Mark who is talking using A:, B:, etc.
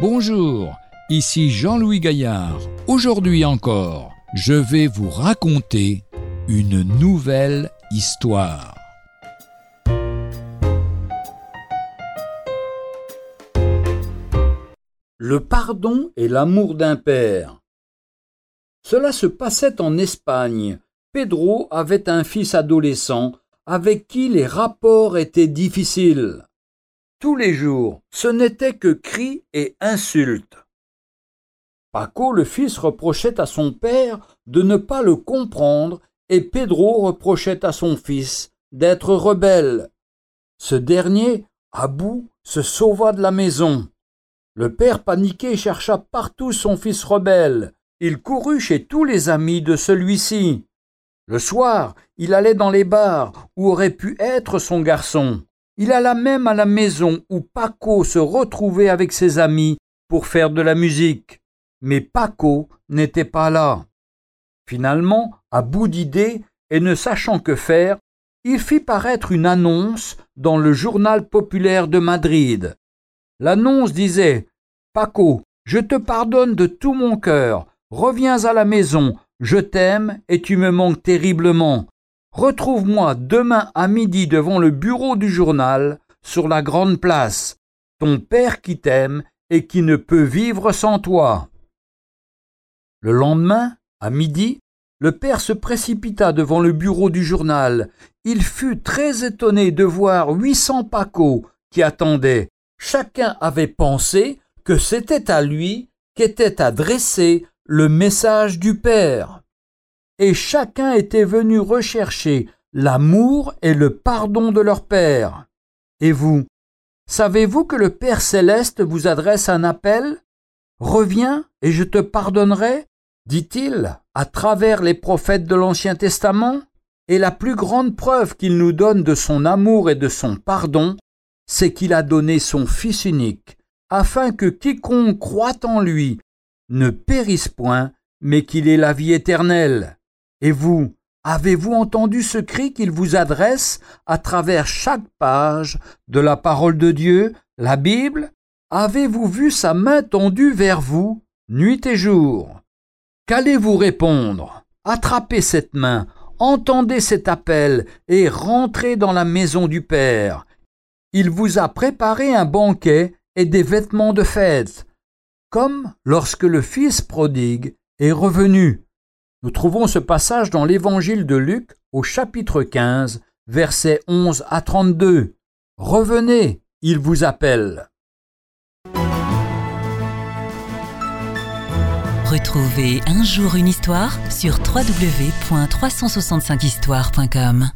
A: Bonjour, ici Jean-Louis Gaillard. Aujourd'hui encore, je vais vous raconter une nouvelle histoire.
B: Le pardon et l'amour d'un père. Cela se passait en Espagne. Pedro avait un fils adolescent avec qui les rapports étaient difficiles. Tous les jours, ce n'était que cris et insultes. Paco, le fils, reprochait à son père de ne pas le comprendre et Pedro reprochait à son fils d'être rebelle. Ce dernier, à bout, se sauva de la maison. Le père paniqué chercha partout son fils rebelle. Il courut chez tous les amis de celui-ci. Le soir, il allait dans les bars où aurait pu être son garçon. Il alla même à la maison où Paco se retrouvait avec ses amis pour faire de la musique. Mais Paco n'était pas là. Finalement, à bout d'idées et ne sachant que faire, il fit paraître une annonce dans le journal populaire de Madrid. L'annonce disait Paco, je te pardonne de tout mon cœur, reviens à la maison, je t'aime et tu me manques terriblement. Retrouve-moi demain à midi devant le bureau du journal, sur la grande place, ton père qui t'aime et qui ne peut vivre sans toi. Le lendemain, à midi, le père se précipita devant le bureau du journal. Il fut très étonné de voir huit cents pacos qui attendaient. Chacun avait pensé que c'était à lui qu'était adressé le message du père et chacun était venu rechercher l'amour et le pardon de leur Père. Et vous, savez-vous que le Père céleste vous adresse un appel? Reviens et je te pardonnerai dit-il à travers les prophètes de l'Ancien Testament Et la plus grande preuve qu'il nous donne de son amour et de son pardon, c'est qu'il a donné son Fils unique, afin que quiconque croit en lui ne périsse point, mais qu'il ait la vie éternelle. Et vous, avez-vous entendu ce cri qu'il vous adresse à travers chaque page de la parole de Dieu, la Bible? Avez-vous vu sa main tendue vers vous, nuit et jour? Qu'allez-vous répondre? Attrapez cette main, entendez cet appel et rentrez dans la maison du Père. Il vous a préparé un banquet et des vêtements de fête, comme lorsque le Fils prodigue est revenu nous trouvons ce passage dans l'Évangile de Luc au chapitre 15, versets 11 à 32. Revenez, il vous appelle.
C: Retrouvez un jour une histoire sur www.365histoire.com.